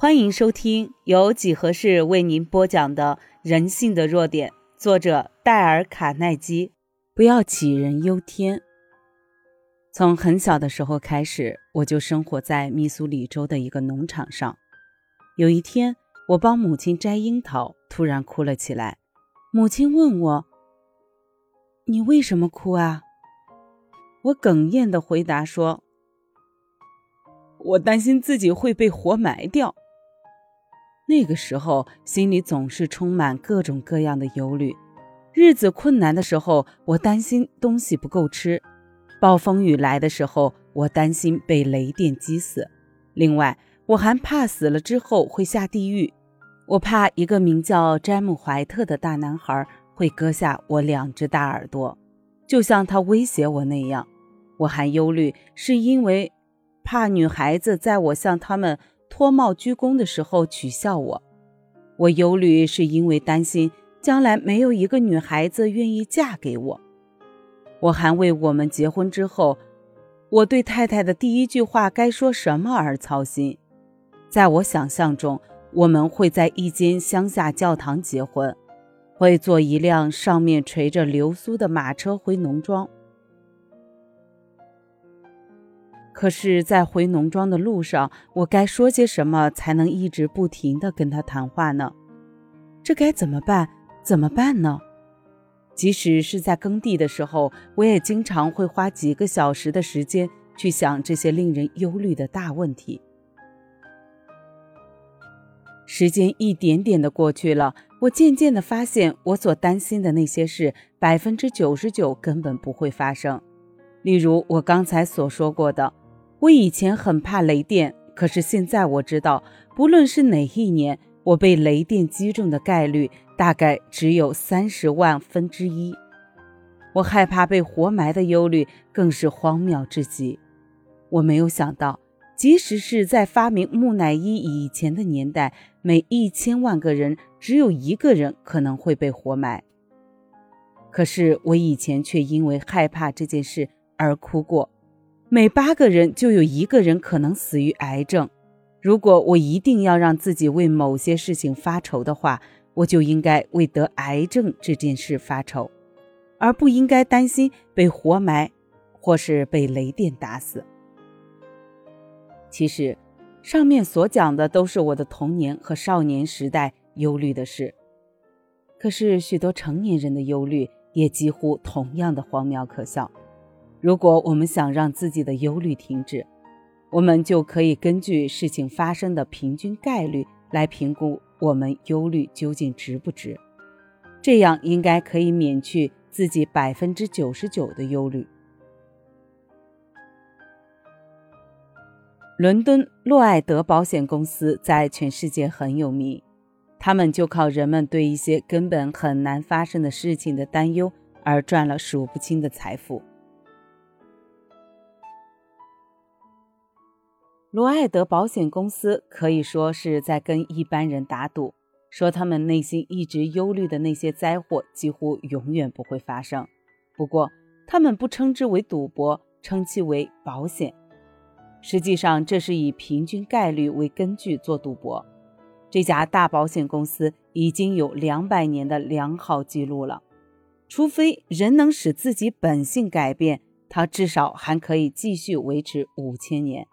欢迎收听由几何式为您播讲的《人性的弱点》，作者戴尔·卡耐基。不要杞人忧天。从很小的时候开始，我就生活在密苏里州的一个农场上。有一天，我帮母亲摘樱桃，突然哭了起来。母亲问我：“你为什么哭啊？”我哽咽地回答说：“我担心自己会被活埋掉。”那个时候，心里总是充满各种各样的忧虑。日子困难的时候，我担心东西不够吃；暴风雨来的时候，我担心被雷电击死。另外，我还怕死了之后会下地狱。我怕一个名叫詹姆·怀特的大男孩会割下我两只大耳朵，就像他威胁我那样。我还忧虑，是因为怕女孩子在我向他们。脱帽鞠躬的时候取笑我，我忧虑是因为担心将来没有一个女孩子愿意嫁给我。我还为我们结婚之后，我对太太的第一句话该说什么而操心。在我想象中，我们会在一间乡下教堂结婚，会坐一辆上面垂着流苏的马车回农庄。可是，在回农庄的路上，我该说些什么才能一直不停地跟他谈话呢？这该怎么办？怎么办呢？即使是在耕地的时候，我也经常会花几个小时的时间去想这些令人忧虑的大问题。时间一点点的过去了，我渐渐的发现，我所担心的那些事，百分之九十九根本不会发生。例如我刚才所说过的。我以前很怕雷电，可是现在我知道，不论是哪一年，我被雷电击中的概率大概只有三十万分之一。我害怕被活埋的忧虑更是荒谬至极。我没有想到，即使是在发明木乃伊以前的年代，每一千万个人只有一个人可能会被活埋。可是我以前却因为害怕这件事而哭过。每八个人就有一个人可能死于癌症。如果我一定要让自己为某些事情发愁的话，我就应该为得癌症这件事发愁，而不应该担心被活埋，或是被雷电打死。其实，上面所讲的都是我的童年和少年时代忧虑的事。可是，许多成年人的忧虑也几乎同样的荒谬可笑。如果我们想让自己的忧虑停止，我们就可以根据事情发生的平均概率来评估我们忧虑究竟值不值。这样应该可以免去自己百分之九十九的忧虑。伦敦洛艾德保险公司在全世界很有名，他们就靠人们对一些根本很难发生的事情的担忧而赚了数不清的财富。罗艾德保险公司可以说是在跟一般人打赌，说他们内心一直忧虑的那些灾祸几乎永远不会发生。不过，他们不称之为赌博，称其为保险。实际上，这是以平均概率为根据做赌博。这家大保险公司已经有两百年的良好记录了。除非人能使自己本性改变，它至少还可以继续维持五千年。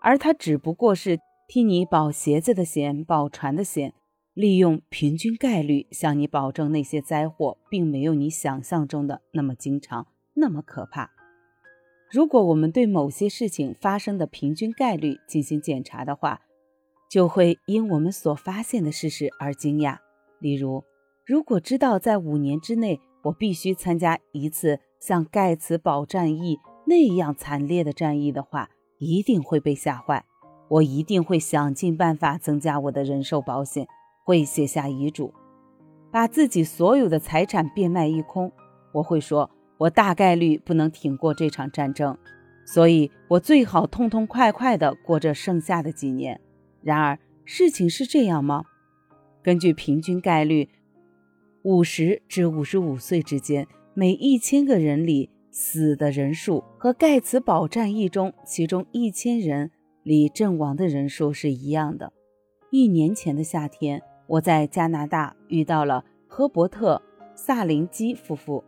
而他只不过是替你保鞋子的险、保船的险，利用平均概率向你保证那些灾祸并没有你想象中的那么经常、那么可怕。如果我们对某些事情发生的平均概率进行检查的话，就会因我们所发现的事实而惊讶。例如，如果知道在五年之内我必须参加一次像盖茨堡战役那样惨烈的战役的话，一定会被吓坏，我一定会想尽办法增加我的人寿保险，会写下遗嘱，把自己所有的财产变卖一空。我会说，我大概率不能挺过这场战争，所以我最好痛痛快快地过这剩下的几年。然而，事情是这样吗？根据平均概率，五十至五十五岁之间，每一千个人里。死的人数和盖茨堡战役中其中一千人里阵亡的人数是一样的。一年前的夏天，我在加拿大遇到了赫伯特·萨林基夫妇。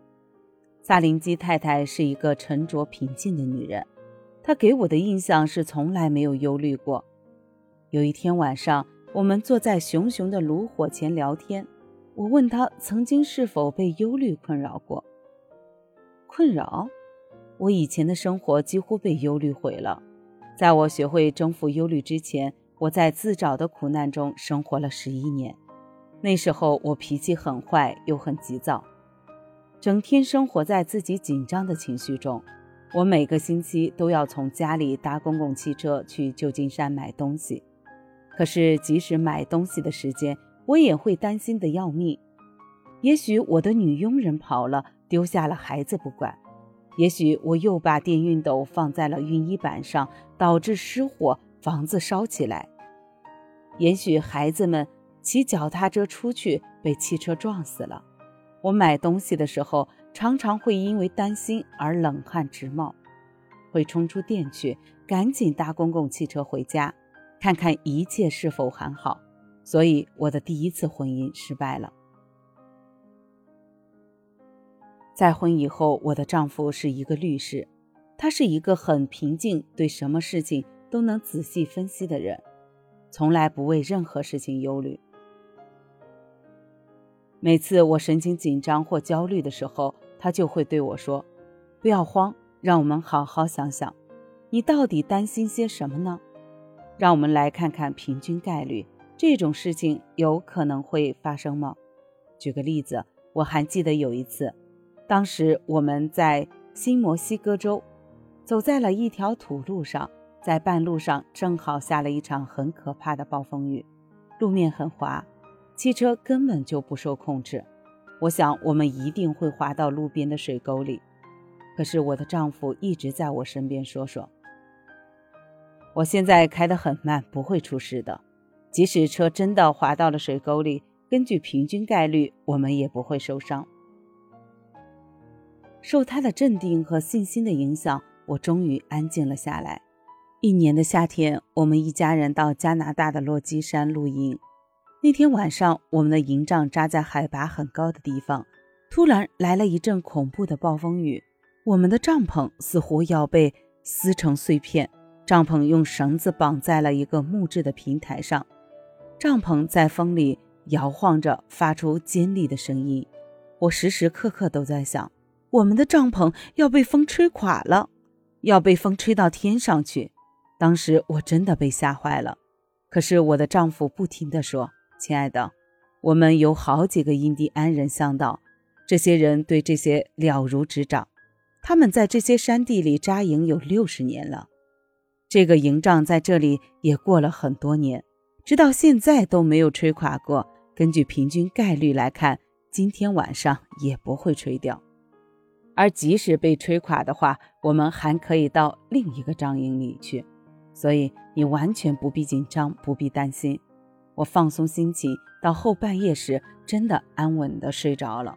萨林基太太是一个沉着平静的女人，她给我的印象是从来没有忧虑过。有一天晚上，我们坐在熊熊的炉火前聊天，我问她曾经是否被忧虑困扰过。困扰？我以前的生活几乎被忧虑毁了。在我学会征服忧虑之前，我在自找的苦难中生活了十一年。那时候我脾气很坏，又很急躁。整天生活在自己紧张的情绪中，我每个星期都要从家里搭公共汽车去旧金山买东西。可是，即使买东西的时间，我也会担心的要命。也许我的女佣人跑了，丢下了孩子不管；也许我又把电熨斗放在了熨衣板上，导致失火，房子烧起来；也许孩子们骑脚踏车出去，被汽车撞死了。我买东西的时候，常常会因为担心而冷汗直冒，会冲出店去，赶紧搭公共汽车回家，看看一切是否还好。所以，我的第一次婚姻失败了。再婚以后，我的丈夫是一个律师，他是一个很平静、对什么事情都能仔细分析的人，从来不为任何事情忧虑。每次我神经紧张或焦虑的时候，他就会对我说：“不要慌，让我们好好想想，你到底担心些什么呢？让我们来看看平均概率，这种事情有可能会发生吗？”举个例子，我还记得有一次，当时我们在新墨西哥州，走在了一条土路上，在半路上正好下了一场很可怕的暴风雨，路面很滑。汽车根本就不受控制，我想我们一定会滑到路边的水沟里。可是我的丈夫一直在我身边说说：“我现在开得很慢，不会出事的。即使车真的滑到了水沟里，根据平均概率，我们也不会受伤。”受他的镇定和信心的影响，我终于安静了下来。一年的夏天，我们一家人到加拿大的落基山露营。那天晚上，我们的营帐扎在海拔很高的地方，突然来了一阵恐怖的暴风雨，我们的帐篷似乎要被撕成碎片。帐篷用绳子绑在了一个木质的平台上，帐篷在风里摇晃着，发出尖利的声音。我时时刻刻都在想，我们的帐篷要被风吹垮了，要被风吹到天上去。当时我真的被吓坏了。可是我的丈夫不停地说。亲爱的，我们有好几个印第安人向导，这些人对这些了如指掌。他们在这些山地里扎营有六十年了，这个营帐在这里也过了很多年，直到现在都没有吹垮过。根据平均概率来看，今天晚上也不会吹掉。而即使被吹垮的话，我们还可以到另一个帐营里去。所以你完全不必紧张，不必担心。我放松心情，到后半夜时，真的安稳的睡着了。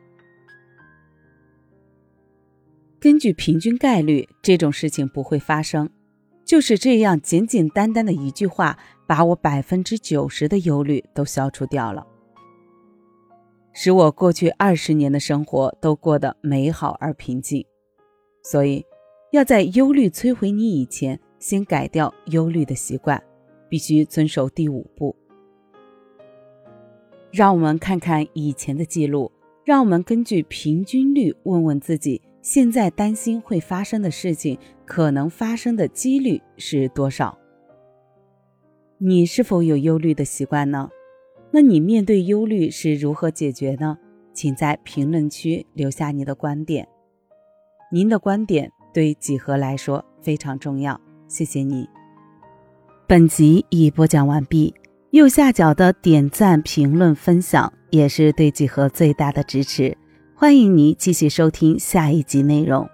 根据平均概率，这种事情不会发生。就是这样简简单单的一句话，把我百分之九十的忧虑都消除掉了，使我过去二十年的生活都过得美好而平静。所以，要在忧虑摧毁你以前，先改掉忧虑的习惯，必须遵守第五步。让我们看看以前的记录，让我们根据平均率问问自己：现在担心会发生的事情，可能发生的几率是多少？你是否有忧虑的习惯呢？那你面对忧虑是如何解决呢？请在评论区留下你的观点。您的观点对几何来说非常重要。谢谢你。本集已播讲完毕。右下角的点赞、评论、分享也是对几何最大的支持。欢迎你继续收听下一集内容。